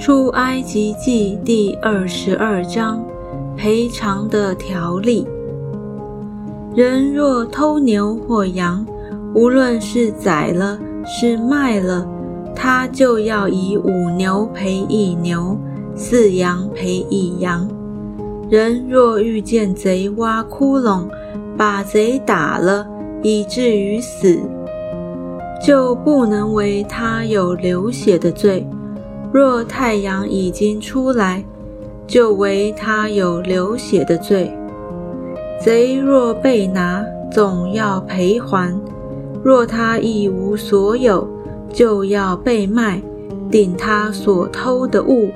出埃及记第二十二章赔偿的条例。人若偷牛或羊，无论是宰了是卖了，他就要以五牛赔一牛，四羊赔一羊。人若遇见贼挖窟窿，把贼打了，以至于死，就不能为他有流血的罪。若太阳已经出来，就为他有流血的罪。贼若被拿，总要赔还；若他一无所有，就要被卖，顶他所偷的物。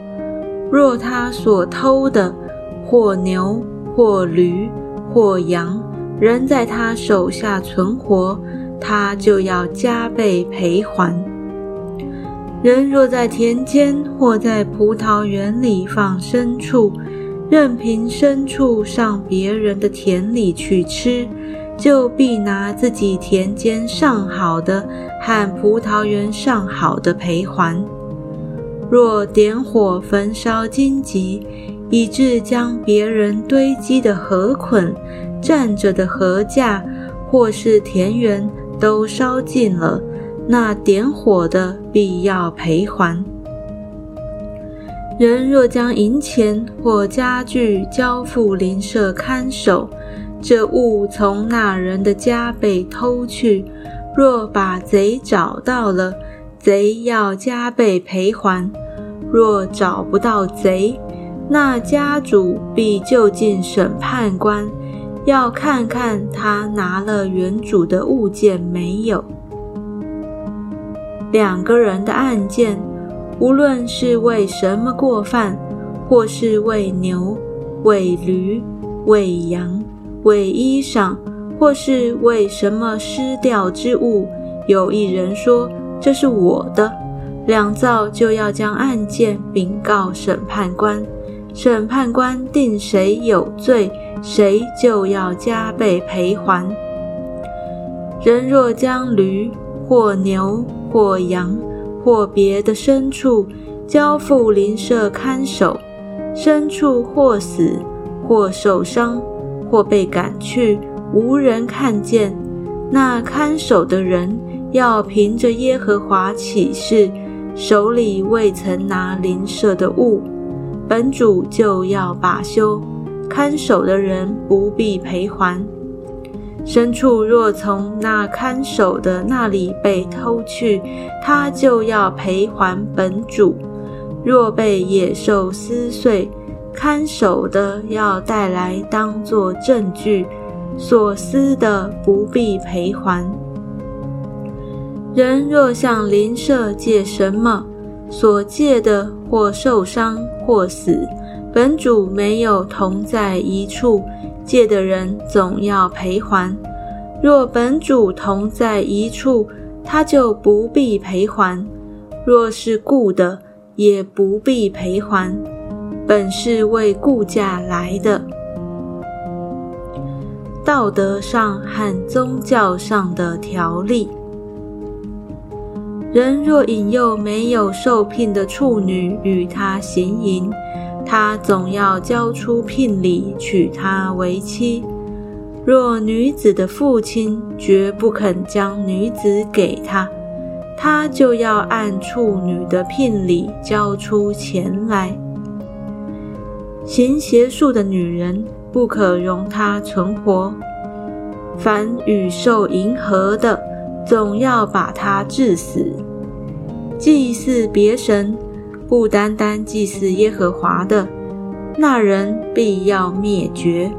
若他所偷的，或牛，或驴，或羊，仍在他手下存活，他就要加倍赔还。人若在田间或在葡萄园里放牲畜，任凭牲畜上别人的田里去吃，就必拿自己田间上好的和葡萄园上好的赔还。若点火焚烧荆棘，以致将别人堆积的禾捆、站着的禾架，或是田园都烧尽了，那点火的必要赔还。人若将银钱或家具交付邻舍看守，这物从那人的家被偷去，若把贼找到了，贼要加倍赔还；若找不到贼，那家主必就近审判官，要看看他拿了原主的物件没有。两个人的案件，无论是为什么过犯，或是为牛、为驴、为羊、为衣裳，或是为什么失掉之物，有一人说这是我的，两造就要将案件禀告审判官。审判官定谁有罪，谁就要加倍赔还。人若将驴或牛或羊或别的牲畜交付邻舍看守，牲畜或死或受伤或被赶去，无人看见，那看守的人要凭着耶和华起誓，手里未曾拿邻舍的物。本主就要罢休，看守的人不必赔还。牲畜若从那看守的那里被偷去，他就要赔还本主。若被野兽撕碎，看守的要带来当作证据，所撕的不必赔还。人若向邻舍借什么，所借的或受伤或死，本主没有同在一处，借的人总要赔还。若本主同在一处，他就不必赔还；若是雇的，也不必赔还。本是为雇价来的。道德上和宗教上的条例。人若引诱没有受聘的处女与他行淫，他总要交出聘礼娶她为妻。若女子的父亲绝不肯将女子给他，他就要按处女的聘礼交出钱来。行邪术的女人不可容她存活，凡与受迎合的。总要把她致死。祭祀别神，不单单祭祀耶和华的，那人必要灭绝。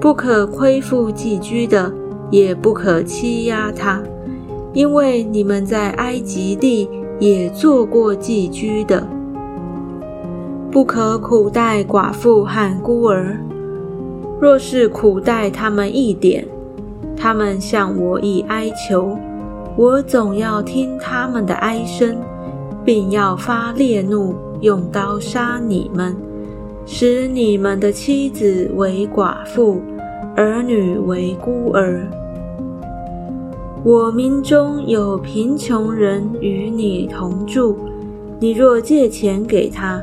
不可亏负寄居的，也不可欺压他，因为你们在埃及地也做过寄居的。不可苦待寡妇和孤儿，若是苦待他们一点。他们向我以哀求，我总要听他们的哀声，并要发烈怒，用刀杀你们，使你们的妻子为寡妇，儿女为孤儿。我民中有贫穷人与你同住，你若借钱给他，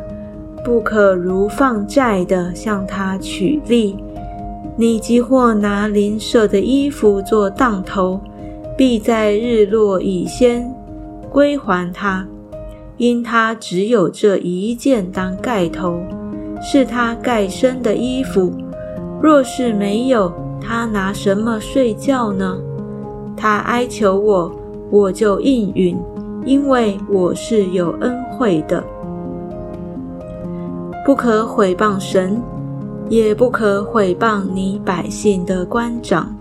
不可如放债的向他取利。你即或拿邻舍的衣服做当头，必在日落以先归还他，因他只有这一件当盖头，是他盖身的衣服。若是没有，他拿什么睡觉呢？他哀求我，我就应允，因为我是有恩惠的。不可毁谤神。也不可毁谤你百姓的官长。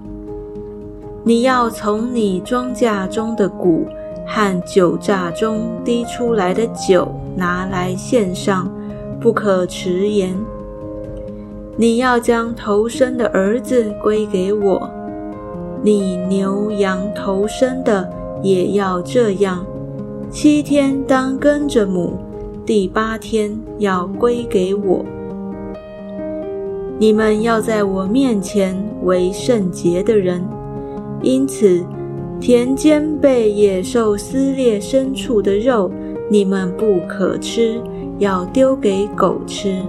你要从你庄稼中的谷和酒榨中滴出来的酒拿来献上，不可迟延。你要将头生的儿子归给我，你牛羊头生的也要这样。七天当跟着母，第八天要归给我。你们要在我面前为圣洁的人，因此田间被野兽撕裂牲畜的肉，你们不可吃，要丢给狗吃。